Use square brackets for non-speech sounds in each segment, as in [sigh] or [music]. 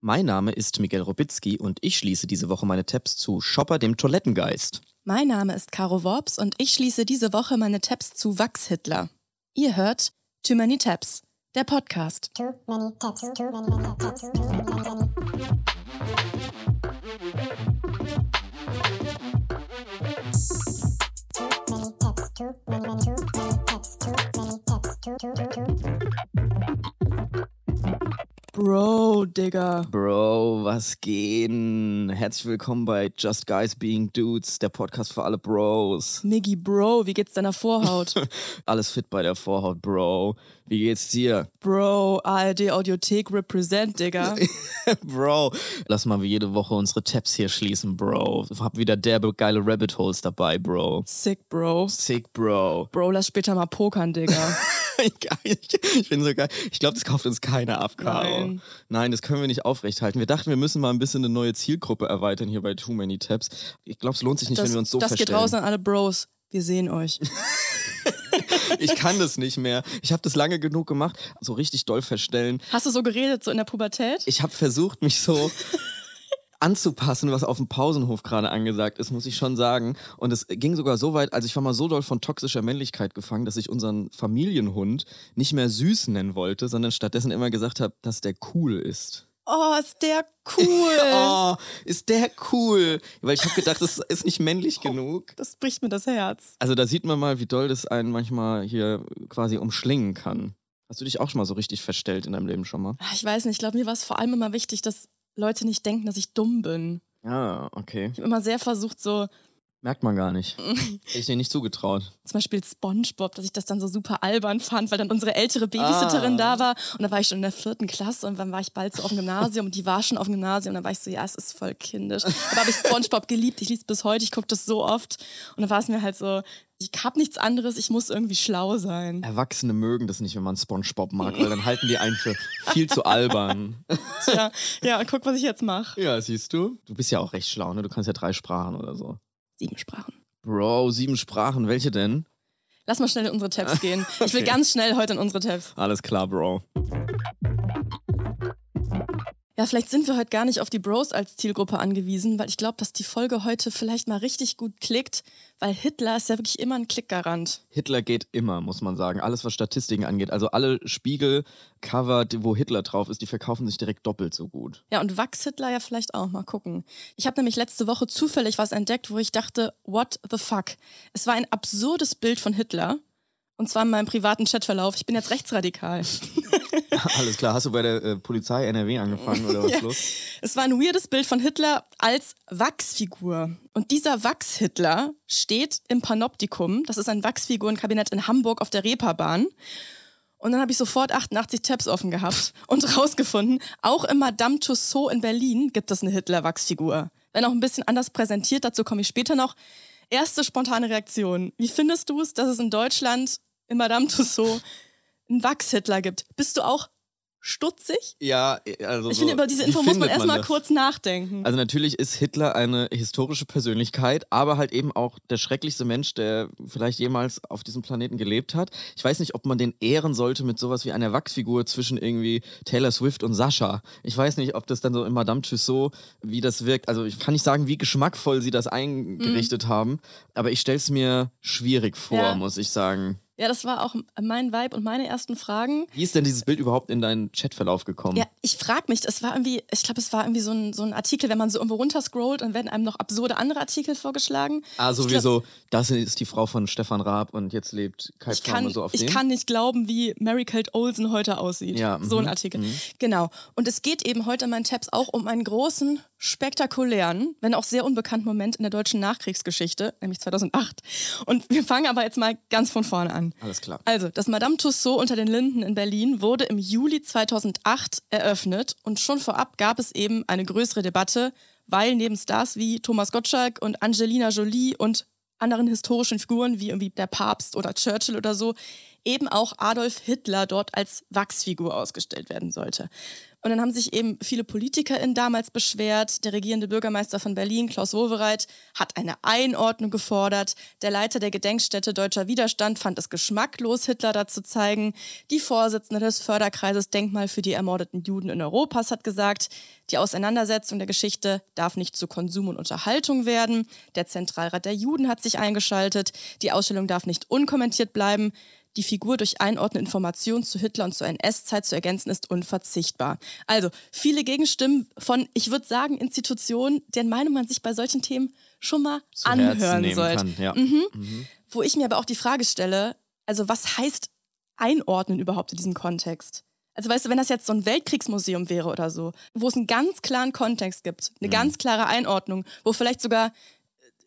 Mein Name ist Miguel Robitzky und ich schließe diese Woche meine Tabs zu Shopper, dem Toilettengeist. Mein Name ist Caro Worps und ich schließe diese Woche meine Tabs zu Wachs-Hitler. Ihr hört Too Many Tabs, der Podcast. Too many tabs, too many, many tabs, too many, many. Too many tabs, too many, many, too many tabs, too many tabs, too, too, too, too. Bro, Digga. Bro, was gehen? Herzlich willkommen bei Just Guys Being Dudes, der Podcast für alle Bros. Miggy, Bro, wie geht's deiner Vorhaut? [laughs] Alles fit bei der Vorhaut, Bro. Wie geht's dir? Bro, ARD Audiothek represent, Digga. [laughs] Bro, lass mal wie jede Woche unsere Tabs hier schließen, Bro. Hab wieder derbe geile Rabbit Holes dabei, Bro. Sick, Bro. Sick, Bro. Bro, lass später mal pokern, Digga. [laughs] ich bin so geil. Ich glaube, das kauft uns keiner ab. Nein. Nein, das können wir nicht aufrechthalten. Wir dachten, wir müssen mal ein bisschen eine neue Zielgruppe erweitern hier bei Too Many Tabs. Ich glaube, es lohnt sich nicht, Das, wenn wir uns so das geht verstellen. raus an alle Bros. Wir sehen euch. [laughs] [laughs] Ich kann das nicht mehr. Ich habe das lange genug gemacht. So richtig doll verstellen. Hast du so geredet, so in der Pubertät? Ich habe versucht, mich so [laughs] anzupassen, was auf dem Pausenhof gerade angesagt ist, muss ich schon sagen. Und es ging sogar so weit, also ich war mal so doll von toxischer Männlichkeit gefangen, dass ich unseren Familienhund nicht mehr süß nennen wollte, sondern stattdessen immer gesagt habe, dass der cool ist. Oh, ist der [laughs] cool. Oh, ist der cool. Weil ich habe gedacht, das ist nicht männlich genug. Das bricht mir das Herz. Also da sieht man mal, wie doll das einen manchmal hier quasi umschlingen kann. Hast du dich auch schon mal so richtig verstellt in deinem Leben schon mal? Ah, Ich weiß nicht, ich glaube, mir war es vor allem immer wichtig, dass Leute nicht denken, dass ich dumm bin. Ja, okay. Ich habe immer sehr versucht, so Merkt man gar nicht. [laughs] Hätte ich dir nicht zugetraut. zum Beispiel Spongebob, dass ich das dann so super albern fand, weil dann unsere ältere Babysitterin Ah. da war und da war ich schon in der vierten Klasse und dann war ich bald so auf dem Gymnasium und die war schon auf dem Gymnasium und dann war ich so, ja, es ist voll kindisch. Aber habe ich Spongebob geliebt, ich liebe es bis heute, ich gucke das so oft und dann war es mir halt so, ich habe nichts anderes, ich muss irgendwie schlau sein. Erwachsene mögen das nicht, wenn man Spongebob mag, weil dann halten die einen für viel zu albern. [laughs] Tja, ja, guck, was ich jetzt mache. Ja, siehst du? Du bist ja auch recht schlau, ne? Du kannst ja drei Sprachen oder so. Sieben Sprachen. Bro, sieben Sprachen. Welche denn? Lass mal schnell in unsere Tabs [laughs] gehen. Ich will Okay. ganz schnell heute in unsere Tabs. Alles klar, Bro. Ja, vielleicht sind wir heute gar nicht auf die Bros als Zielgruppe angewiesen, weil ich glaube, dass die Folge heute vielleicht mal richtig gut klickt, weil Hitler ist ja wirklich immer ein Klickgarant. Hitler geht immer, muss man sagen. Alles, was Statistiken angeht. Also alle Spiegel-Cover, die- wo Hitler drauf ist, die verkaufen sich direkt doppelt so gut. Ja, und Wachs-Hitler ja vielleicht auch. Mal gucken. Ich habe nämlich letzte Woche zufällig was entdeckt, wo ich dachte, what the fuck? Es war ein absurdes Bild von Hitler. Und zwar in meinem privaten Chatverlauf. Ich bin jetzt rechtsradikal. [laughs] [laughs] Alles klar. Hast du bei der äh, Polizei NRW angefangen oder was Ja. los? Es war ein weirdes Bild von Hitler als Wachsfigur. Und dieser Wachs-Hitler steht im Panoptikum. Das ist ein Wachsfigurenkabinett in Hamburg auf der Reeperbahn. Und dann habe ich sofort 88 Tabs offen gehabt [laughs] und rausgefunden, auch im Madame Tussauds in Berlin gibt es eine Hitler-Wachsfigur. Wenn auch ein bisschen anders präsentiert, dazu komme ich später noch. Erste spontane Reaktion. Wie findest du es, dass es in Deutschland in Madame Tussauds einen Wachs-Hitler gibt? Bist du auch stutzig? Ja, also. Ich so, finde, über diese Info muss man erstmal kurz nachdenken. Also natürlich ist Hitler eine historische Persönlichkeit, aber halt eben auch der schrecklichste Mensch, der vielleicht jemals auf diesem Planeten gelebt hat. Ich weiß nicht, ob man den ehren sollte mit sowas wie einer Wachsfigur zwischen irgendwie Taylor Swift und Sascha. Ich weiß nicht, ob das dann so in Madame Tussauds, wie das wirkt. Also ich kann nicht sagen, wie geschmackvoll sie das eingerichtet haben, aber ich stelle es mir schwierig vor, Ja. muss ich sagen. Ja, das war auch mein Vibe und meine ersten Fragen. Wie ist denn dieses Bild überhaupt in deinen Chatverlauf gekommen? Ja, ich frage mich, es war irgendwie, ich glaube, es war irgendwie so ein, so ein Artikel, wenn man so irgendwo runterscrollt und werden einem noch absurde andere Artikel vorgeschlagen. Ah, so Ich wie glaub- so, das ist die Frau von Stefan Raab und jetzt lebt Kai Ich kann, so auf ich dem. kann nicht glauben, wie Mary Kate Olsen heute aussieht. Ja, so ein mhm, Artikel. mhm. Genau. Und es geht eben heute in meinen Tabs auch um einen großen, spektakulären, wenn auch sehr unbekannten Moment in der deutschen Nachkriegsgeschichte, nämlich 2008. Und wir fangen aber jetzt mal ganz von vorne an. Alles klar. Also, das Madame Tussauds unter den Linden in Berlin wurde im Juli 2008 eröffnet und schon vorab gab es eben eine größere Debatte, weil neben Stars wie Thomas Gottschalk und Angelina Jolie und anderen historischen Figuren wie irgendwie der Papst oder Churchill oder so eben auch Adolf Hitler dort als Wachsfigur ausgestellt werden sollte. Und dann haben sich eben viele PolitikerInnen damals beschwert. Der regierende Bürgermeister von Berlin, Klaus Wowereit, hat eine Einordnung gefordert. Der Leiter der Gedenkstätte Deutscher Widerstand fand es geschmacklos, Hitler da zu zeigen. Die Vorsitzende des Förderkreises Denkmal für die ermordeten Juden in Europas hat gesagt, die Auseinandersetzung der Geschichte darf nicht zu Konsum und Unterhaltung werden. Der Zentralrat der Juden hat sich eingeschaltet. Die Ausstellung darf nicht unkommentiert bleiben. Die Figur durch Einordnen Informationen zu Hitler und zur NS-Zeit zu ergänzen ist unverzichtbar. Also viele Gegenstimmen von, ich würde sagen, Institutionen, deren Meinung man sich bei solchen Themen schon mal Zu anhören sollte. kann, ja. Mhm. Wo ich mir aber auch die Frage stelle, also was heißt einordnen überhaupt in diesem Kontext? Also weißt du, wenn das jetzt so ein Weltkriegsmuseum wäre oder so, wo es einen ganz klaren Kontext gibt, eine ganz klare Einordnung, wo vielleicht sogar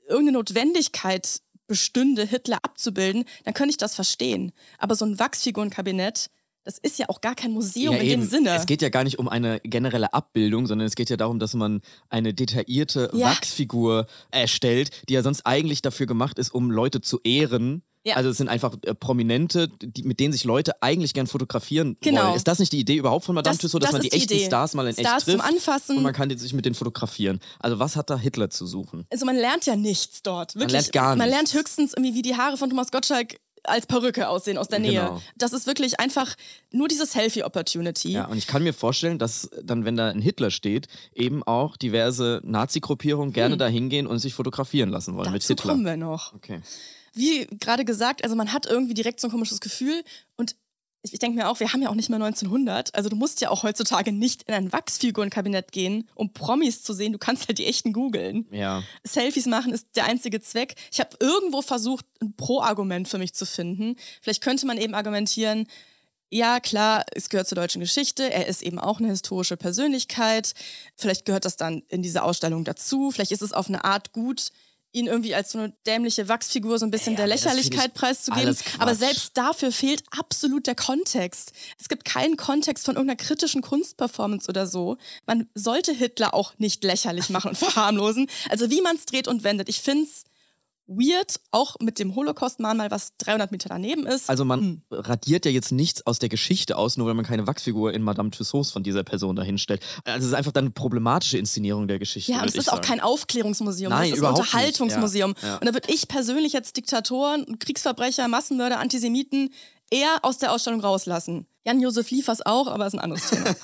irgendeine Notwendigkeit bestünde, Hitler abzubilden, dann könnte ich das verstehen. Aber so ein Wachsfigurenkabinett, das ist ja auch gar kein Museum in dem Sinne. Es geht ja gar nicht um eine generelle Abbildung, sondern es geht ja darum, dass man eine detaillierte Ja. Wachsfigur erstellt, die ja sonst eigentlich dafür gemacht ist, um Leute zu ehren. Ja. Also es sind einfach äh, Prominente, die, mit denen sich Leute eigentlich gern fotografieren Genau. wollen. Ist das nicht die Idee überhaupt von Madame Das- Tussauds, dass das man die echten Idee. Stars mal in Stars echt trifft zum Anfassen. und man kann sich mit denen fotografieren? Also was hat da Hitler zu suchen? also man lernt ja nichts dort. Wirklich. lernt gar Man nichts. lernt höchstens irgendwie, wie die Haare von Thomas Gottschalk als Perücke aussehen aus der Nähe. Genau. Das ist wirklich einfach nur diese Selfie-Opportunity. Ja, und ich kann mir vorstellen, dass dann, wenn da ein Hitler steht, eben auch diverse Nazi-Gruppierungen gerne da hingehen und sich fotografieren lassen wollen mit Hm. Dazu Hitler. kommen wir noch. Okay. Wie gerade gesagt, also man hat irgendwie direkt so ein komisches Gefühl und ich, ich denke mir auch, wir haben ja auch nicht mehr 1900. Also du musst ja auch heutzutage nicht in ein Wachsfigurenkabinett gehen, um Promis zu sehen. Du kannst halt die echten googeln. Ja. Selfies machen ist der einzige Zweck. Ich habe irgendwo versucht, ein Pro-Argument für mich zu finden. Vielleicht könnte man eben argumentieren, ja, klar, es gehört zur deutschen Geschichte. Er ist eben auch eine historische Persönlichkeit. Vielleicht gehört das dann in diese Ausstellung dazu. Vielleicht ist es auf eine Art gut, ihn irgendwie als so eine dämliche Wachsfigur so ein bisschen Ja, der Lächerlichkeit ich preiszugeben. Aber selbst dafür fehlt absolut der Kontext. Es gibt keinen Kontext von irgendeiner kritischen Kunstperformance oder so. Man sollte Hitler auch nicht lächerlich machen und [laughs] verharmlosen. Also wie man es dreht und wendet. Ich finde es weird, auch mit dem Holocaust-Mahnmal, was 300 Meter daneben ist. Also man Hm. radiert ja jetzt nichts aus der Geschichte aus, nur weil man keine Wachsfigur in Madame Tussauds von dieser Person dahinstellt. Also es ist einfach dann eine problematische Inszenierung der Geschichte. Ja, und es ist auch sagen. kein Aufklärungsmuseum, Nein, es ist ein überhaupt. Unterhaltungsmuseum. Ja, ja. Und da würde ich persönlich jetzt Diktatoren, Kriegsverbrecher, Massenmörder, Antisemiten eher aus der Ausstellung rauslassen. Jan-Josef Liefers auch, aber ist ein anderes Thema. [laughs]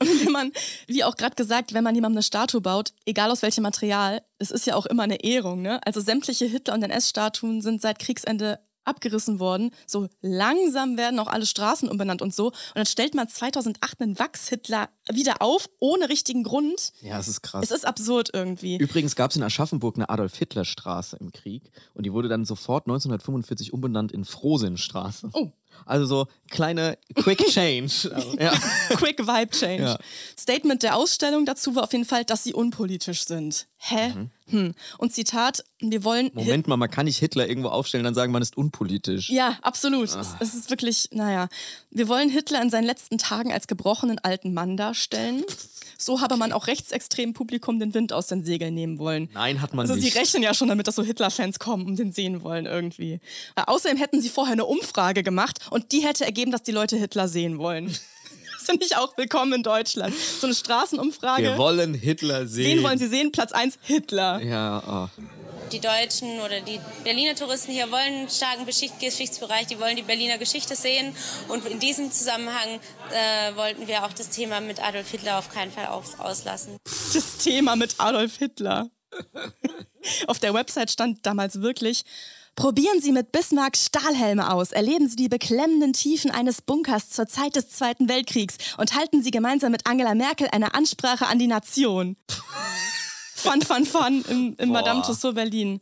und wenn man, wie auch gerade gesagt, wenn man jemandem eine Statue baut, egal aus welchem Material, es ist ja auch immer eine Ehrung. Ne? Also sämtliche Hitler- und NS-Statuen sind seit Kriegsende abgerissen worden. So langsam werden auch alle Straßen umbenannt und so. Und dann stellt man 2008 einen Wachs-Hitler wieder auf, ohne richtigen Grund. Ja, es ist krass. Es ist absurd irgendwie. Übrigens gab es in Aschaffenburg eine Adolf-Hitler-Straße im Krieg und die wurde dann sofort 1945 umbenannt in Frohsinnstraße. Oh. Also so kleine Quick [laughs] Change. Also, ja. [laughs] Quick Vibe Change. Ja. Statement der Ausstellung dazu war auf jeden Fall, dass sie unpolitisch sind. Hä? Hm. Und Zitat, wir wollen. Mhm. Moment mal, man kann nicht Hitler irgendwo aufstellen, dann sagen, man ist unpolitisch. Ja, absolut. Ah. Es, es ist wirklich, naja. Wir wollen Hitler in seinen letzten Tagen als gebrochenen alten Mann darstellen. [laughs] So habe man auch rechtsextremen Publikum den Wind aus den Segeln nehmen wollen. Nein, hat man Also sie nicht. rechnen ja schon damit, dass so Hitler-Fans kommen und den sehen wollen irgendwie. Äh, außerdem hätten sie vorher eine Umfrage gemacht und die hätte ergeben, dass die Leute Hitler sehen wollen. [laughs] Finde ich auch willkommen in Deutschland. So eine Straßenumfrage. Wir wollen Hitler sehen. Wen wollen Sie sehen? Platz 1, Hitler. Ja, oh. die Deutschen oder die Berliner Touristen hier wollen einen starken Geschicht Geschichtsbereich, die wollen die Berliner Geschichte sehen. Und in diesem Zusammenhang äh, wollten wir auch das Thema mit Adolf Hitler auf keinen Fall aus auslassen. Das Thema mit Adolf Hitler. [laughs] Auf der Website stand damals wirklich, Probieren Sie mit Bismarck Stahlhelme aus, erleben Sie die beklemmenden Tiefen eines Bunkers zur Zeit des Zweiten Weltkriegs und halten Sie gemeinsam mit Angela Merkel eine Ansprache an die Nation. Fun, fun, fun im, im. Madame Tussauds Berlin.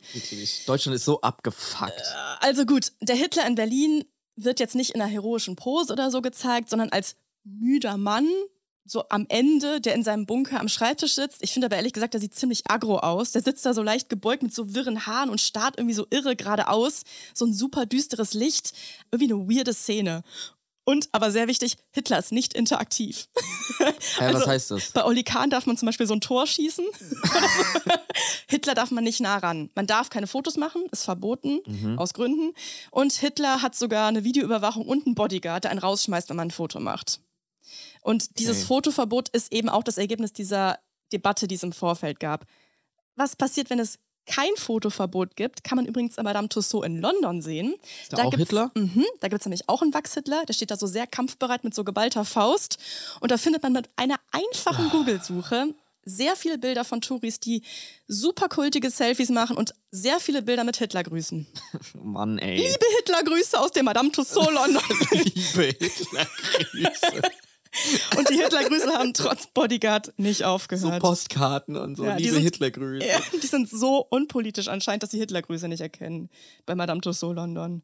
Deutschland ist so abgefuckt. Also gut, der Hitler in Berlin wird jetzt nicht in einer heroischen Pose oder so gezeigt, sondern als müder Mann, so am Ende, der in seinem Bunker am Schreibtisch sitzt. Ich finde aber ehrlich gesagt, der sieht ziemlich aggro aus. Der sitzt da so leicht gebeugt mit so wirren Haaren und starrt irgendwie so irre geradeaus. So ein super düsteres Licht. Irgendwie eine weirde Szene. Und, aber sehr wichtig, Hitler ist nicht interaktiv. [laughs] Hä, Also, was heißt das? Bei Oli Kahn darf man zum Beispiel so ein Tor schießen. [laughs] Hitler darf man nicht nah ran. Man darf keine Fotos machen, ist verboten, Mhm. aus Gründen. Und Hitler hat sogar eine Videoüberwachung und einen Bodyguard, der einen rausschmeißt, wenn man ein Foto macht. Und dieses Okay. Fotoverbot ist eben auch das Ergebnis dieser Debatte, die es im Vorfeld gab. Was passiert, wenn es kein Fotoverbot gibt, kann man übrigens bei Madame Tussauds in London sehen. da auch gibt's- Hitler? Mhm, da gibt es nämlich auch einen Wachs-Hitler, der steht da so sehr kampfbereit mit so geballter Faust. Und da findet man mit einer einfachen Ah. Google-Suche sehr viele Bilder von Touris, die super kultige Selfies machen und sehr viele Bilder mit Hitler grüßen. [laughs] Mann, ey. Liebe Hitler-Grüße aus dem Madame Tussauds London. [laughs] Liebe Hitler-Grüße. [laughs] und die Hitler-Grüße haben trotz Bodyguard nicht so aufgehört. Postkarten und so. Ja, die Liebe sind- Hitler-Grüße. Ja, die sind so unpolitisch anscheinend, dass die Hitler-Grüße nicht erkennen bei Madame Tussauds London.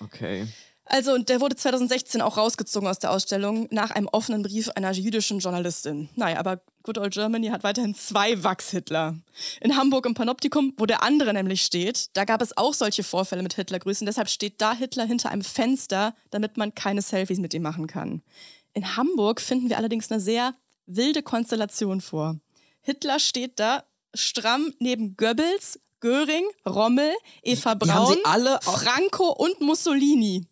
Okay. Also, und der wurde 2016 auch rausgezogen aus der Ausstellung nach einem offenen Brief einer jüdischen Journalistin. Naja, aber Good Old Germany hat weiterhin zwei Wachs-Hitler. In Hamburg im Panoptikum, wo der andere nämlich steht, da gab es auch solche Vorfälle mit Hitlergrüßen. Deshalb steht da Hitler hinter einem Fenster, damit man keine Selfies mit ihm machen kann. In Hamburg finden wir allerdings eine sehr wilde Konstellation vor. Hitler steht da stramm neben Goebbels, Göring, Rommel, Eva Braun, Franco und Mussolini.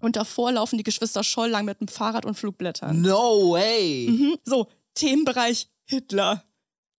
Und davor laufen die Geschwister Scholl lang mit dem Fahrrad und Flugblättern. No way. Mhm. So, Themenbereich Hitler.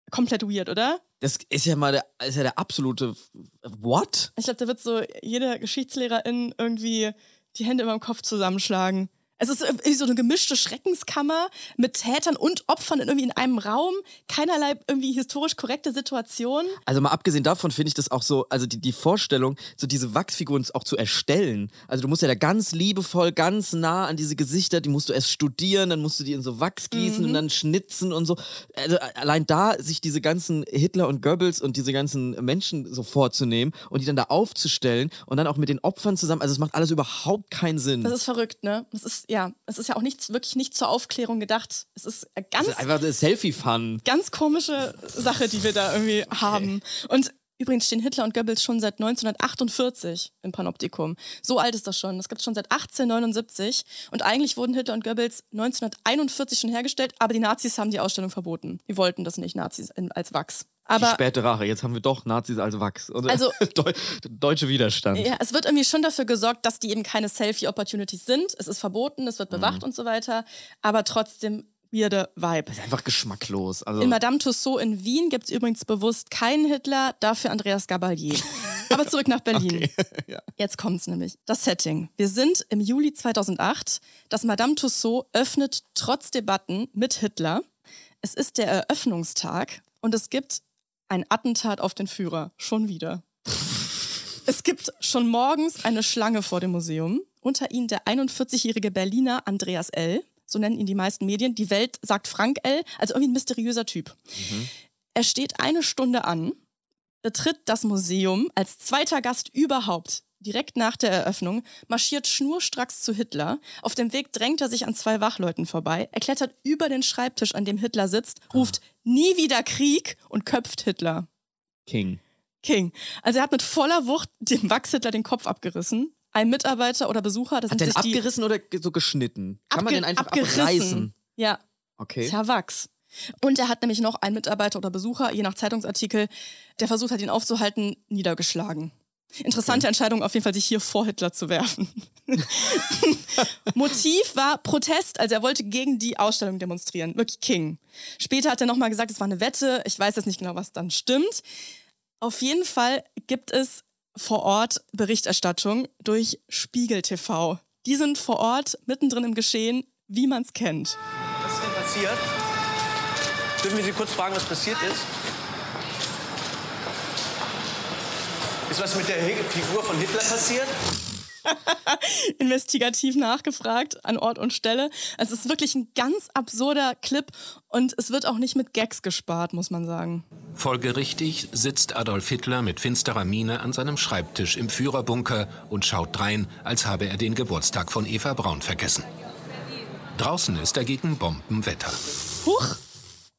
Komplett weird, oder? Das ist ja mal der, ist ja der absolute What? Ich glaube, da wird so jede Geschichtslehrerin irgendwie die Hände über dem Kopf zusammenschlagen. Es ist irgendwie so eine gemischte Schreckenskammer mit Tätern und Opfern in irgendwie in einem Raum. Keinerlei irgendwie historisch korrekte Situation. Also mal abgesehen davon finde ich das auch so, also die, die Vorstellung, so diese Wachsfiguren auch zu erstellen. Also du musst ja da ganz liebevoll, ganz nah an diese Gesichter, die musst du erst studieren, dann musst du die in so Wachs gießen und dann schnitzen und so. Also allein da sich diese ganzen Hitler und Goebbels und diese ganzen Menschen so vorzunehmen und die dann da aufzustellen und dann auch mit den Opfern zusammen, also es macht alles überhaupt keinen Sinn. Das ist verrückt, ne? Das ist, ja, es ist ja auch nichts, wirklich nicht zur Aufklärung gedacht. Es ist äh, ganz das ist einfach Selfie-Fun. ganz komische Sache, die wir da irgendwie haben. Und übrigens stehen Hitler und Goebbels schon seit 1948 im Panoptikum. So alt ist das schon. Das gibt es schon seit 1879. Und eigentlich wurden Hitler und Goebbels 1941 schon hergestellt, aber die Nazis haben die Ausstellung verboten. Die wollten das nicht, Nazis als Wachs. Die Aber späte Rache, jetzt haben wir doch Nazis als Wachs. Oder? Also- [laughs] Deu deutsche Widerstand. ja, es wird irgendwie schon dafür gesorgt, dass die eben keine Selfie-Opportunities sind. Es ist verboten, es wird bewacht und so weiter. Aber trotzdem weirde Vibe. Einfach geschmacklos. Also, In Madame Tussauds in Wien gibt es übrigens bewusst keinen Hitler, dafür Andreas Gabalier. [laughs] Aber zurück nach Berlin. [laughs] ja. Jetzt kommt's nämlich. Das Setting. Wir sind im Juli 2008. Das Madame Tussauds öffnet trotz Debatten mit Hitler. Es ist der Eröffnungstag und es gibt ein Attentat auf den Führer. Schon wieder. Es gibt schon morgens eine Schlange vor dem Museum. Unter ihnen der 41-jährige Berliner Andreas L. So nennen ihn die meisten Medien. Die Welt sagt Frank L. Also irgendwie ein mysteriöser Typ. Er steht eine Stunde an, betritt das Museum als zweiter Gast überhaupt. Direkt nach der Eröffnung marschiert schnurstracks zu Hitler. Auf dem Weg drängt er sich an zwei Wachleuten vorbei. Er klettert über den Schreibtisch, an dem Hitler sitzt, ruft nie wieder Krieg und köpft Hitler. King. King. Also er hat mit voller Wucht dem Wachs-Hitler den Kopf abgerissen. Ein Mitarbeiter oder Besucher, das Hat sind abgerissen oder so geschnitten? Kann man den einfach abgerissen. abreißen? Ja, Okay. ist ja Wachs. Und er hat nämlich noch einen Mitarbeiter oder Besucher, je nach Zeitungsartikel, der versucht hat, ihn aufzuhalten, niedergeschlagen. Interessante Entscheidung, auf jeden Fall, sich hier vor Hitler zu werfen. [laughs] Motiv war Protest, also er wollte gegen die Ausstellung demonstrieren. Wirklich King. Später hat er nochmal gesagt, es war eine Wette. Ich weiß jetzt nicht genau, was dann stimmt. Auf jeden Fall gibt es vor Ort Berichterstattung durch Spiegel TV. Die sind vor Ort mittendrin im Geschehen, wie man es kennt. Was ist denn passiert? Dürfen wir Sie kurz fragen, was passiert ist? Ist was mit der Figur von Hitler passiert? [laughs] investigativ nachgefragt an Ort und Stelle. Es ist wirklich ein ganz absurder Clip und es wird auch nicht mit Gags gespart, muss man sagen. Folgerichtig sitzt Adolf Hitler mit finsterer Miene an seinem Schreibtisch im Führerbunker und schaut drein, als habe er den Geburtstag von Eva Braun vergessen. Draußen ist dagegen Bombenwetter. Huch!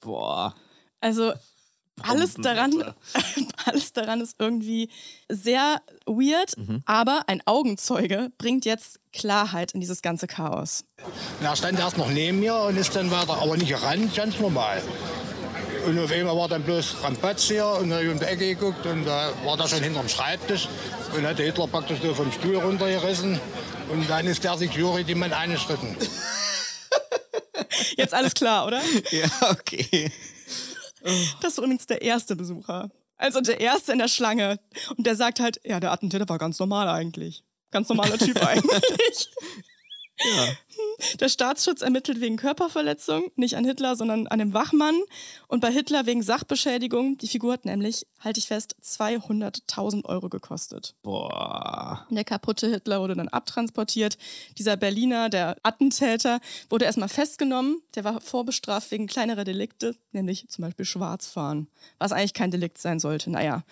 Boah. Also, alles daran, [laughs] alles daran ist irgendwie sehr weird, aber ein Augenzeuge bringt jetzt Klarheit in dieses ganze Chaos. Er stand erst noch neben mir und ist dann weiter, aber nicht gerannt, ganz normal. Und auf einmal war dann bloß Rampatz hier und dann habe ich um die Ecke geguckt und da war der schon hinterm Schreibtisch und hat der Hitler praktisch so vom Stuhl runtergerissen und dann ist der Security man angeschritten. [laughs] Jetzt alles klar, oder? [laughs] Ja, okay. Das ist übrigens der erste Besucher. Also der erste in der Schlange. Und der sagt halt, ja, der Attentäter war ganz normal eigentlich. Ganz normaler Typ [laughs] eigentlich. Der Staatsschutz ermittelt wegen Körperverletzung, nicht an Hitler, sondern an dem Wachmann. Und bei Hitler wegen Sachbeschädigung. Die Figur hat nämlich, halte ich fest, 200.000 Euro gekostet. Boah. Der kaputte Hitler wurde dann abtransportiert. Dieser Berliner, der Attentäter, wurde erstmal festgenommen. Der war vorbestraft wegen kleinerer Delikte, nämlich zum Beispiel Schwarzfahren, was eigentlich kein Delikt sein sollte. Naja,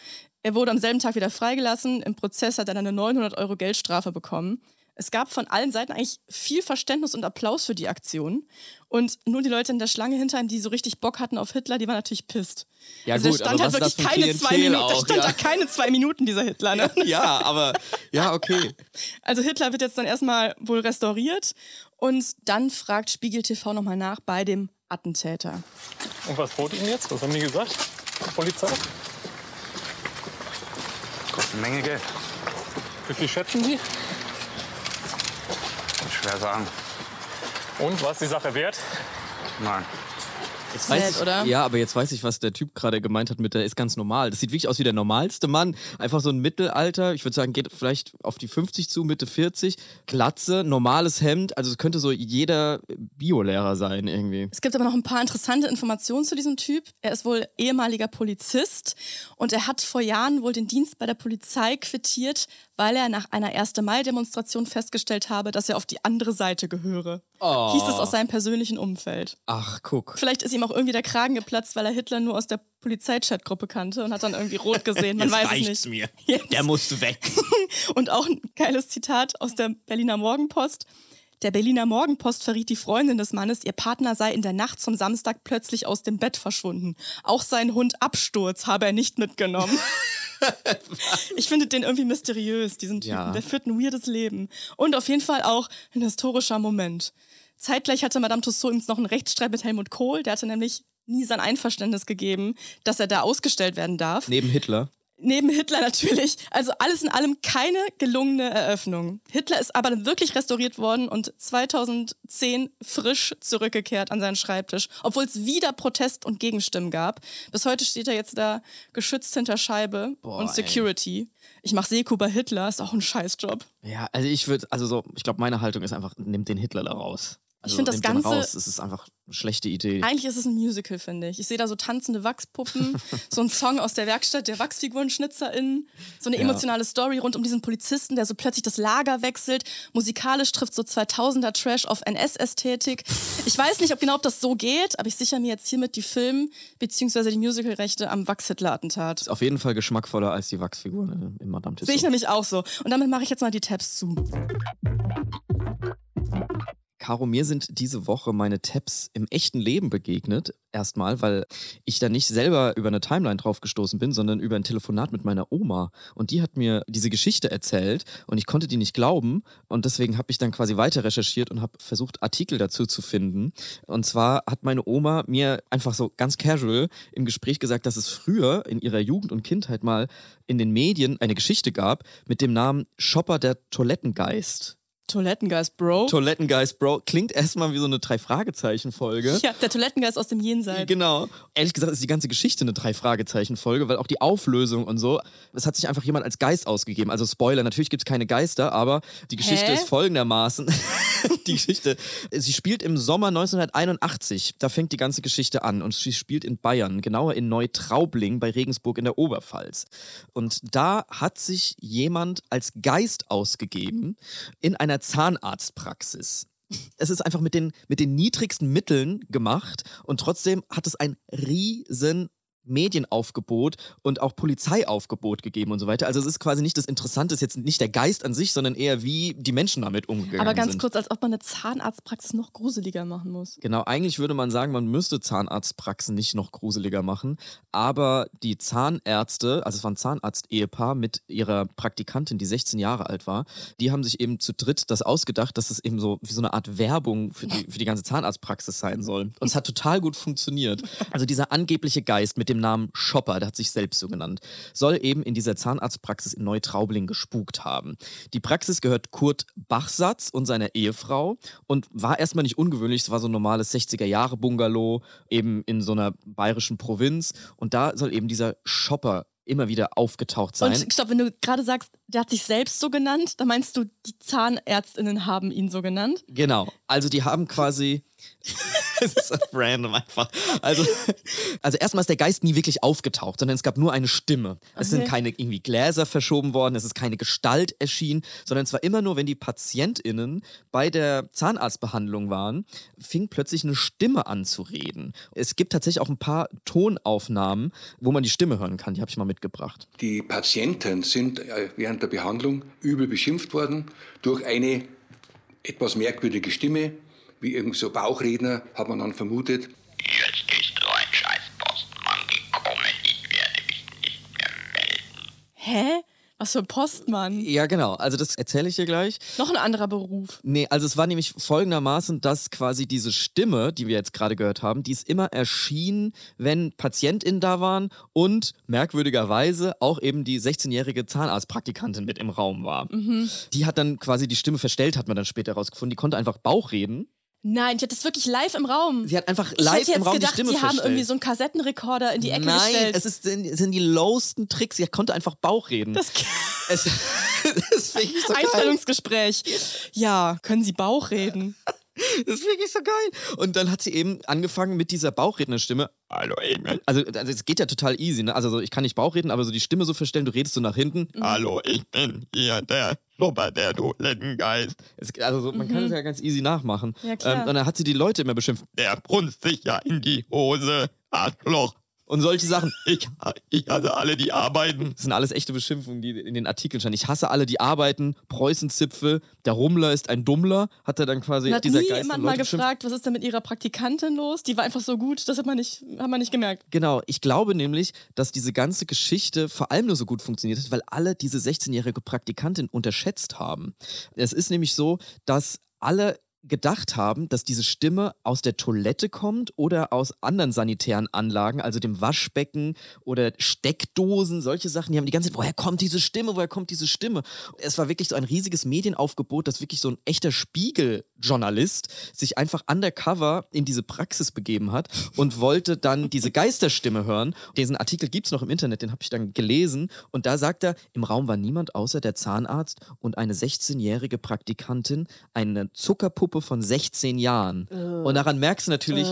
er wurde am selben Tag wieder freigelassen. Im Prozess hat er dann eine 900 Euro Geldstrafe bekommen. Es gab von allen Seiten eigentlich viel Verständnis und Applaus für die Aktion. Und nur die Leute in der Schlange hinter ihm, die so richtig Bock hatten auf Hitler, die waren natürlich pisst. Ja, also gut, der stand aber halt wirklich keine zwei Minuten. Auch, stand ja. da keine zwei Minuten, dieser Hitler. Ne? [laughs] Ja, aber ja, okay. Also Hitler wird jetzt dann erstmal wohl restauriert und dann fragt Spiegel TV nochmal nach bei dem Attentäter. Und was droht Ihnen jetzt? Was haben die gesagt? Die Polizei? Kostet eine Menge Geld. Wie viel schätzen Sie? Schwer sagen. Und was ist die Sache wert? Nein. Jetzt Sad, weiß ich, oder? Ja, aber jetzt weiß ich, was der Typ gerade gemeint hat mit der ist ganz normal. Das sieht wirklich aus wie der normalste Mann. Einfach so ein Mittelalter, ich würde sagen, geht vielleicht auf die 50 zu, Mitte 40. Glatze, normales Hemd. Also es könnte so jeder Biolehrer sein irgendwie. Es gibt aber noch ein paar interessante Informationen zu diesem Typ. Er ist wohl ehemaliger Polizist und er hat vor Jahren wohl den Dienst bei der Polizei quittiert, weil er nach einer 1. Mai-Demonstration festgestellt habe, dass er auf die andere Seite gehöre. Oh. Hieß es aus seinem persönlichen Umfeld. Ach, guck. Vielleicht ist ihm auch irgendwie der Kragen geplatzt, weil er Hitler nur aus der Polizeichatgruppe kannte und hat dann irgendwie rot gesehen. Man [laughs] weiß es nicht. mir. [laughs] Jetzt. Der musste weg. [laughs] Und auch ein geiles Zitat aus der Berliner Morgenpost. Der Berliner Morgenpost verriet die Freundin des Mannes, ihr Partner sei in der Nacht zum Samstag plötzlich aus dem Bett verschwunden. Auch sein Hund Absturz habe er nicht mitgenommen. Ich finde den irgendwie mysteriös, diesen Typen. Ja. Der führt ein weirdes Leben. Und auf jeden Fall auch ein historischer Moment. Zeitgleich hatte Madame Tussaud übrigens noch einen Rechtsstreit mit Helmut Kohl. Der hatte nämlich nie sein Einverständnis gegeben, dass er da ausgestellt werden darf. Neben Hitler. Neben Hitler natürlich. Also alles in allem keine gelungene Eröffnung. Hitler ist aber dann wirklich restauriert worden und 2010 frisch zurückgekehrt an seinen Schreibtisch, obwohl es wieder Protest und Gegenstimmen gab. Bis heute steht er jetzt da geschützt hinter Scheibe Boah, und ey. Security. Ich mache Seku bei Hitler, ist auch ein Scheißjob. Ja, also ich würde, also so, ich glaube, meine Haltung ist einfach, nimmt den Hitler da raus. Also, find das nimmt den Ganze- Raus. Das ist einfach eine schlechte Idee. Eigentlich ist es ein Musical, finde ich. Ich sehe da so tanzende Wachspuppen, [laughs] so ein Song aus der Werkstatt der WachsfigurenschnitzerInnen, so eine Ja. emotionale Story rund um diesen Polizisten, der so plötzlich das Lager wechselt. Musikalisch trifft so 2000er Trash auf NS-Ästhetik. Ich weiß nicht, ob genau ob das so geht, aber ich sichere mir jetzt hiermit die Film- bzw. die Musicalrechte am Wachs-Hitler-Attentat. Ist auf jeden Fall geschmackvoller als die Wachsfiguren in Madame Sehe ich nämlich auch so. Und damit mache ich jetzt mal die Tabs zu. Caro, mir sind diese Woche meine Tabs im echten Leben begegnet. Erstmal, weil ich da nicht selber über eine Timeline drauf gestoßen bin, sondern über ein Telefonat mit meiner Oma. Und die hat mir diese Geschichte erzählt und ich konnte die nicht glauben. Und deswegen habe ich dann quasi weiter recherchiert und habe versucht, Artikel dazu zu finden. Und zwar hat meine Oma mir einfach so ganz casual im Gespräch gesagt, dass es früher in ihrer Jugend und Kindheit mal in den Medien eine Geschichte gab mit dem Namen Shopper der Toilettengeist. Toilettengeist, Bro. Toilettengeist, Bro, klingt erstmal wie so eine Drei-Fragezeichen-Folge. ja, der Toilettengeist aus dem Jenseits. Genau. Ehrlich gesagt ist die ganze Geschichte eine Drei-Fragezeichen-Folge, weil auch die Auflösung und so, es hat sich einfach jemand als Geist ausgegeben. Also Spoiler, natürlich gibt es keine Geister, aber die Geschichte Hä? ist folgendermaßen. [laughs] die Geschichte, sie spielt im Sommer 1981. Da fängt die ganze Geschichte an und sie spielt in Bayern, genauer in Neutraubling bei Regensburg in der Oberpfalz. Und da hat sich jemand als Geist ausgegeben in einer Zahnarztpraxis. Es ist einfach mit den, mit den niedrigsten Mitteln gemacht und trotzdem hat es ein riesen Medienaufgebot und auch Polizeiaufgebot gegeben und so weiter. Also es ist quasi nicht das Interessante, ist jetzt nicht der Geist an sich, sondern eher wie die Menschen damit umgegangen Aber ganz sind. kurz, als ob man eine Zahnarztpraxis noch gruseliger machen muss. Genau, eigentlich würde man sagen, man müsste Zahnarztpraxen nicht noch gruseliger machen. Aber die Zahnärzte, also es war ein Zahnarzt-Ehepaar mit ihrer Praktikantin, die 16 Jahre alt war, die haben sich eben zu dritt das ausgedacht, dass es eben so wie so eine Art Werbung für die, für die ganze Zahnarztpraxis sein soll. Und es hat total gut funktioniert. Also dieser angebliche Geist mit dem Namen Shopper, der hat sich selbst so genannt, soll eben in dieser Zahnarztpraxis in Neutraubling gespukt haben. Die Praxis gehört Kurt Bachsatz und seiner Ehefrau und war erstmal nicht ungewöhnlich. Es war so ein normales 60er-Jahre-Bungalow, eben in so einer bayerischen Provinz. Und da soll eben dieser Shopper immer wieder aufgetaucht sein. Und stopp, wenn du gerade sagst, der hat sich selbst so genannt, dann meinst du, die ZahnärztInnen haben ihn so genannt? Genau. Also die haben quasi. [laughs] [laughs] Es ist so random einfach. Also, also erstmal ist der Geist nie wirklich aufgetaucht, sondern es gab nur eine Stimme. Es sind Okay. keine irgendwie Gläser verschoben worden, es ist keine Gestalt erschienen, sondern es war immer nur, wenn die PatientInnen bei der Zahnarztbehandlung waren, fing plötzlich eine Stimme an zu reden. Es gibt tatsächlich auch ein paar Tonaufnahmen, wo man die Stimme hören kann. Die habe ich mal mitgebracht. Die Patienten sind äh, während der Behandlung übel beschimpft worden durch eine etwas merkwürdige Stimme, wie irgend so Bauchredner, hat man dann vermutet. Hä? Was für ein Postmann? Ja, genau. Also das erzähle ich dir gleich. Noch ein anderer Beruf. Nee, also es war nämlich folgendermaßen, dass quasi diese Stimme, die wir jetzt gerade gehört haben, die ist immer erschienen, wenn PatientInnen da waren und merkwürdigerweise auch eben die 16-jährige Zahnarztpraktikantin mit im Raum war. Mhm. Die hat dann quasi die Stimme verstellt, hat man dann später herausgefunden. Die konnte einfach Bauch reden. Nein, ich hatte das wirklich live im Raum. Sie hat einfach ich live im Raum gedacht, die Stimme die haben verstellt. irgendwie so einen Kassettenrekorder in die Ecke Nein, gestellt. es ist, sind, die lowsten Tricks. Sie konnte einfach Bauch reden. das [laughs] es, [laughs] das ich so geil. Einstellungsgespräch. Ja, können Sie Bauch reden? [laughs] Das ist wirklich so geil. Und dann hat sie eben angefangen mit dieser Bauchrednerstimme. Hallo, Emil. Also, also es geht ja total easy, ne? Also so, ich kann nicht Bauchreden, aber so die Stimme so verstellen, du redest so nach hinten. Mhm. Hallo, ich bin hier der Schnupper, der Toilettengeist. Es, also so, man kann es ja ganz easy nachmachen. Mhm. Ja, klar. Ähm, und dann hat sie die Leute immer beschimpft. Der brunst sich ja in die Hose, Arschloch. Und solche Sachen. [laughs] Ich, ich hasse alle, die arbeiten. Das sind alles echte Beschimpfungen, die in den Artikeln standen. Ich hasse alle, die arbeiten. Preußenzipfel. Der Rummler ist ein Dummler. Hat er dann quasi hat dieser nie Geist jemand Leute mal beschimpft. gefragt, was ist denn mit ihrer Praktikantin los? Die war einfach so gut, das hat man nicht, hat man nicht gemerkt. Genau, ich glaube nämlich, dass diese ganze Geschichte vor allem nur so gut funktioniert hat, weil alle diese 16-jährige Praktikantin unterschätzt haben. Es ist nämlich so, dass alle gedacht haben, dass diese Stimme aus der Toilette kommt oder aus anderen sanitären Anlagen, also dem Waschbecken oder Steckdosen, solche Sachen. Die haben die ganze Zeit, woher kommt diese Stimme, woher kommt diese Stimme? Es war wirklich so ein riesiges Medienaufgebot, dass wirklich so ein echter Spiegeljournalist sich einfach undercover in diese Praxis begeben hat und wollte dann diese Geisterstimme hören. Diesen Artikel gibt es noch im Internet, den habe ich dann gelesen. Und da sagt er, im Raum war niemand außer der Zahnarzt und eine 16-jährige Praktikantin, eine Zuckerpuppe von 16 Jahren. Und daran merkst du natürlich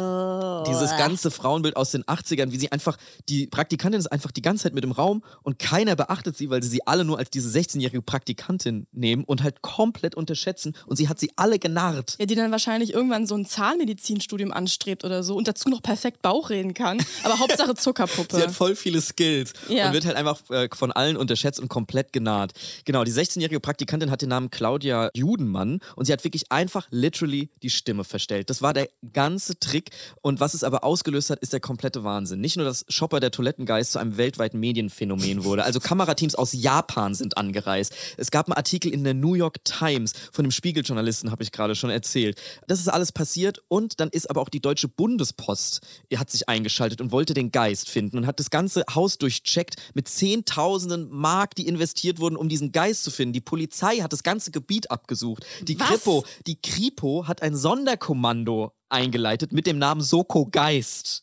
dieses ganze Frauenbild aus den 80ern, wie sie einfach, die Praktikantin ist einfach die ganze Zeit mit im Raum und keiner beachtet sie, weil sie sie alle nur als diese 16-jährige Praktikantin nehmen und halt komplett unterschätzen. Und sie hat sie alle genarrt. Ja, die dann wahrscheinlich irgendwann so ein Zahnmedizinstudium anstrebt oder so und dazu noch perfekt Bauch reden kann. Aber Hauptsache [laughs] Zuckerpuppe. Sie hat voll viele Skills Ja. und wird halt einfach äh, von allen unterschätzt und komplett genarrt. Genau, die 16-jährige Praktikantin hat den Namen Claudia Judenmann und sie hat wirklich einfach literally die Stimme verstellt. Das war der ganze Trick und was es aber ausgelöst hat, ist der komplette Wahnsinn. Nicht nur, dass Shopper der Toilettengeist zu einem weltweiten Medienphänomen wurde, also Kamerateams aus Japan sind angereist. Es gab einen Artikel in der New York Times von dem Spiegeljournalisten, habe ich gerade schon erzählt. Das ist alles passiert und dann ist aber auch die Deutsche Bundespost hat sich eingeschaltet und wollte den Geist finden und hat das ganze Haus durchcheckt mit Zehntausenden Mark, die investiert wurden, um diesen Geist zu finden. Die Polizei hat das ganze Gebiet abgesucht. Die Was? Kripo, die Kripo hat ein Sonderkommando eingeleitet mit dem Namen Soko Geist.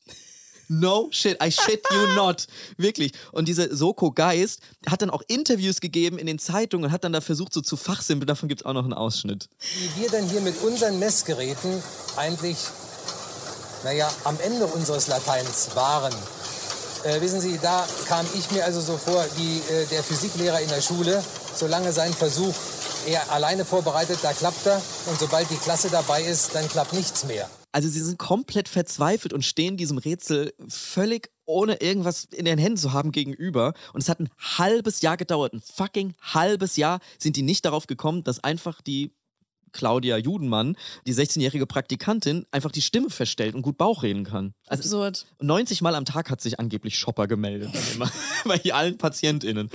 No shit, I shit you [laughs] not. Wirklich. Und dieser Soko Geist hat dann auch Interviews gegeben in den Zeitungen und hat dann da versucht, so zu fachsimpeln. Davon gibt es auch noch einen Ausschnitt. wie wir dann hier mit unseren Messgeräten eigentlich, naja, am Ende unseres Lateins waren. Äh, wissen Sie, da kam ich mir also so vor wie äh, der Physiklehrer in der Schule, solange sein Versuch er alleine vorbereitet, da klappt er und sobald die Klasse dabei ist, dann klappt nichts mehr. Also sie sind komplett verzweifelt und stehen diesem Rätsel völlig ohne irgendwas in den Händen zu haben gegenüber. Und es hat ein halbes Jahr gedauert, ein fucking halbes Jahr sind die nicht darauf gekommen, dass einfach die Claudia Judenmann, die 16-jährige Praktikantin, einfach die Stimme verstellt und gut Bauch reden kann. Also Absurd. 90 Mal am Tag hat sich angeblich Shopper gemeldet [laughs] bei allen PatientInnen.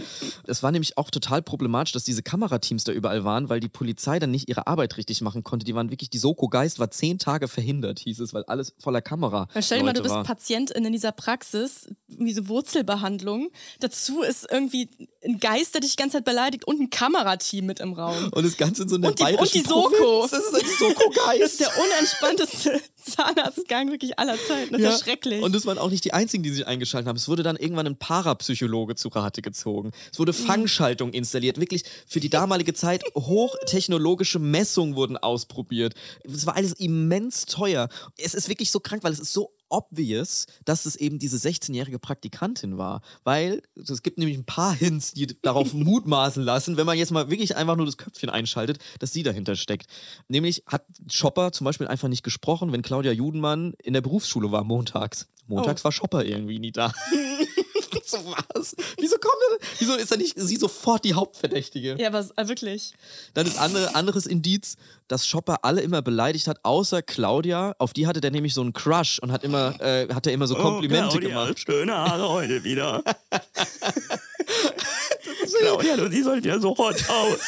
Es war nämlich auch total problematisch, dass diese Kamerateams da überall waren, weil die Polizei dann nicht ihre Arbeit richtig machen konnte. Die waren wirklich, die Soko Geist war zehn Tage verhindert, hieß es, weil alles voller Kamera. Weil stell dir mal, du bist war. Patientin in dieser Praxis, diese Wurzelbehandlung. Dazu ist irgendwie ein Geist, der dich die ganze Zeit beleidigt und ein Kamerateam mit im Raum. Und das Ganze in so einer Und die, und die Soko. Provinz. Das ist die Soko-Geist. Das ist der unentspannteste [laughs] Zahnarztgang wirklich aller Zeiten. Das ist ja schrecklich. Und es waren auch nicht die einzigen, die sich eingeschaltet haben. Es wurde dann irgendwann ein Parapsychologe zu Rate gezogen. Es wurde Mhm. Fangschaltung installiert. Wirklich für die damalige Zeit hochtechnologische Messungen wurden ausprobiert. Es war alles immens teuer. Es ist wirklich so krank, weil es ist so obvious, dass es eben diese 16-jährige Praktikantin war. Weil es gibt nämlich ein paar Hints, die [laughs] darauf mutmaßen lassen, wenn man jetzt mal wirklich einfach nur das Köpfchen einschaltet, dass sie dahinter steckt. Nämlich hat Chopper zum Beispiel einfach nicht gesprochen, wenn Claudia Judenmann in der Berufsschule war montags. Montags war Chopper irgendwie nie da. [laughs] [laughs] so was? Wieso kommt das? Wieso ist da nicht sie sofort die Hauptverdächtige? ja, aber äh, wirklich. Dann ist andere, anderes Indiz, dass Chopper alle immer beleidigt hat, außer Claudia. Auf die hatte der nämlich so einen Crush und hat immer, äh, hat er immer so Komplimente gemacht. schöne Haare heute wieder. [laughs] [laughs] Claudia, du siehst heute ja so hot aus.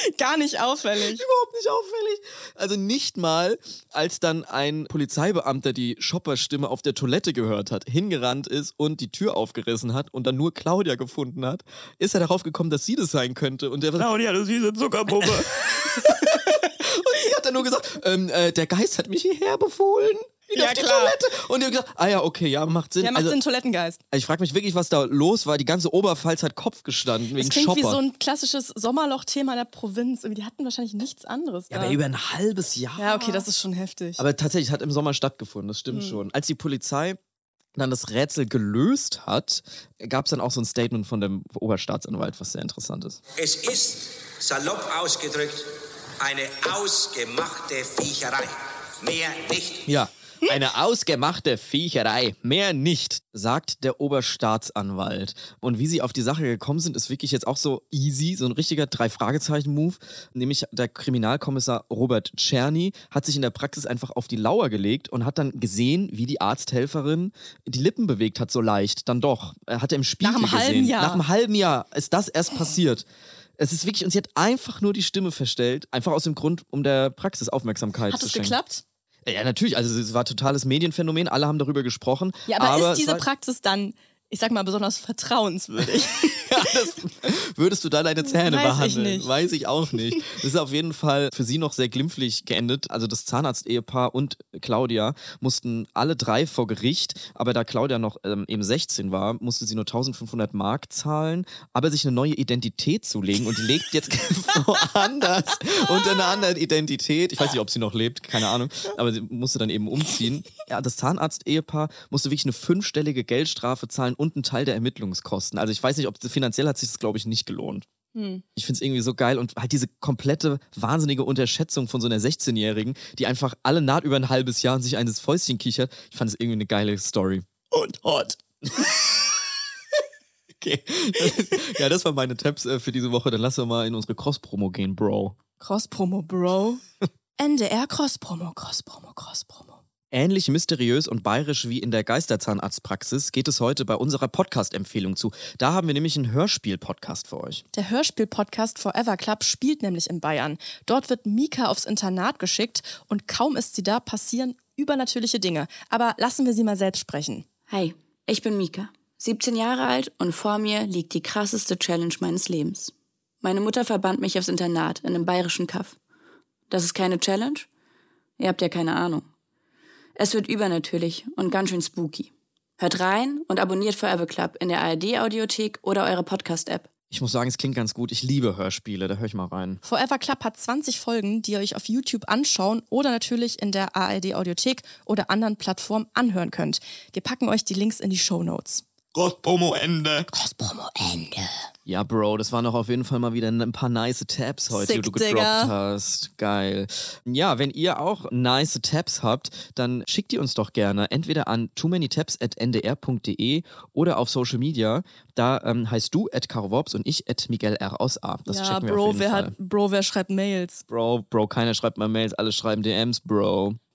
[laughs] Gar nicht auffällig. Überhaupt nicht auffällig. Also nicht mal, als dann ein Polizeibeamter die Shopper-Stimme auf der Toilette gehört hat, hingerannt ist und die Tür aufgerissen hat und dann nur Claudia gefunden hat, ist er darauf gekommen, dass sie das sein könnte. Und der Claudia, du süße Zuckerpuppe. [laughs] Und sie hat dann nur gesagt, ähm, äh, der Geist hat mich hierher befohlen. Wieder Ja, auf die klar. Toilette. Und die hat gesagt, ah ja, okay, ja, macht Sinn. Der macht also, Sinn, Toilettengeist. ich frage mich wirklich, was da los war. Die ganze Oberpfalz hat Kopf gestanden wegen Das klingt Shopper. wie so ein klassisches Sommerloch-Thema in der Provinz. Die hatten wahrscheinlich nichts anderes. ja, da. aber über ein halbes Jahr. ja, okay, das ist schon heftig. Aber tatsächlich, es hat im Sommer stattgefunden, das stimmt Hm. schon. Als die Polizei dann das Rätsel gelöst hat, gab es dann auch so ein Statement von dem Oberstaatsanwalt, was sehr interessant ist. Es ist, salopp ausgedrückt, eine ausgemachte Viecherei. Mehr nicht. Ja, eine ausgemachte Viecherei, mehr nicht, sagt der Oberstaatsanwalt. Und wie sie auf die Sache gekommen sind, ist wirklich jetzt auch so easy, so ein richtiger Drei-Fragezeichen-Move. Nämlich der Kriminalkommissar Robert Czerny hat sich in der Praxis einfach auf die Lauer gelegt und hat dann gesehen, wie die Arzthelferin die Lippen bewegt hat, so leicht. Dann doch. Er hat er im Spiegel einem halben gesehen. Jahr. Nach einem halben Jahr ist das erst passiert. Es ist wirklich, und sie hat einfach nur die Stimme verstellt, einfach aus dem Grund, um der Praxis Aufmerksamkeit Hat zu es schenken. geklappt? Ja, natürlich. Also es war totales Medienphänomen. Alle haben darüber gesprochen. Ja, aber, es ist diese Praxis dann, ich sag mal, besonders vertrauenswürdig? [laughs] Würdest du da deine Zähne Weiß ich behandeln? nicht. Weiß ich auch nicht. Das ist auf jeden Fall für sie noch sehr glimpflich geendet. Also das Zahnarzt-Ehepaar und Claudia mussten alle drei vor Gericht. Aber da Claudia noch ähm, eben 16 war, musste sie nur 1500 Mark zahlen, aber sich eine neue Identität zulegen. Und die lebt jetzt [laughs] woanders unter einer anderen Identität. Ich weiß nicht, ob sie noch lebt, keine Ahnung. Aber sie musste dann eben umziehen. Ja, das Zahnarzt-Ehepaar musste wirklich eine fünfstellige Geldstrafe zahlen und einen Teil der Ermittlungskosten. Also ich weiß nicht, ob finanziell hat sich das, glaube ich, nicht gelohnt. Hm. Ich finde es irgendwie so geil und halt diese komplette wahnsinnige Unterschätzung von so einer 16-Jährigen, die einfach alle naht über ein halbes Jahr und sich eines Fäustchen kichert. Ich fand es irgendwie eine geile Story. Und hot. [laughs] Okay. ja, das waren meine Tabs äh, für diese Woche. Dann lass wir mal in unsere Cross-Promo gehen, Bro. Cross-Promo, Bro. [laughs] NDR Cross-Promo, Cross-Promo, Cross-Promo. Ähnlich mysteriös und bayerisch wie in der Geisterzahnarztpraxis geht es heute bei unserer Podcast-Empfehlung zu. Da haben wir nämlich einen Hörspiel-Podcast für euch. Der Hörspiel-Podcast Forever Club spielt nämlich in Bayern. Dort wird Mika aufs Internat geschickt und kaum ist sie da, passieren übernatürliche Dinge. Aber lassen wir sie mal selbst sprechen. Hi, ich bin Mika, 17 Jahre alt und vor mir liegt die krasseste Challenge meines Lebens. Meine Mutter verbannt mich aufs Internat in einem bayerischen Kaff. Das ist keine Challenge? Ihr habt ja keine Ahnung. Es wird übernatürlich und ganz schön spooky. Hört rein und abonniert Forever Club in der ARD-Audiothek oder eurer Podcast-App. Ich muss sagen, es klingt ganz gut. Ich liebe Hörspiele, da höre ich mal rein. Forever Club hat 20 Folgen, die ihr euch auf YouTube anschauen oder natürlich in der ARD Audiothek oder anderen Plattformen anhören könnt. Wir packen euch die Links in die Show Notes. Großpromo-Ende. Großpromo-Ende. Ja, Bro, das waren doch auf jeden Fall mal wieder ein paar nice Tabs heute, Sick, die du gedroppt Digga. hast. Geil. Ja, wenn ihr auch nice Tabs habt, dann schickt die uns doch gerne entweder an too many tabs@ndr.de oder auf Social Media. Da ähm, heißt du at Karowops und ich at Miguel R aus A. Das ja, checken wir Bro, auf jeden wer Fall. hat, Bro, wer schreibt Mails? Bro, Bro, keiner schreibt mal Mails, alle schreiben DMs, Bro.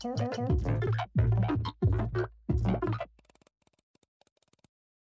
two, two, two.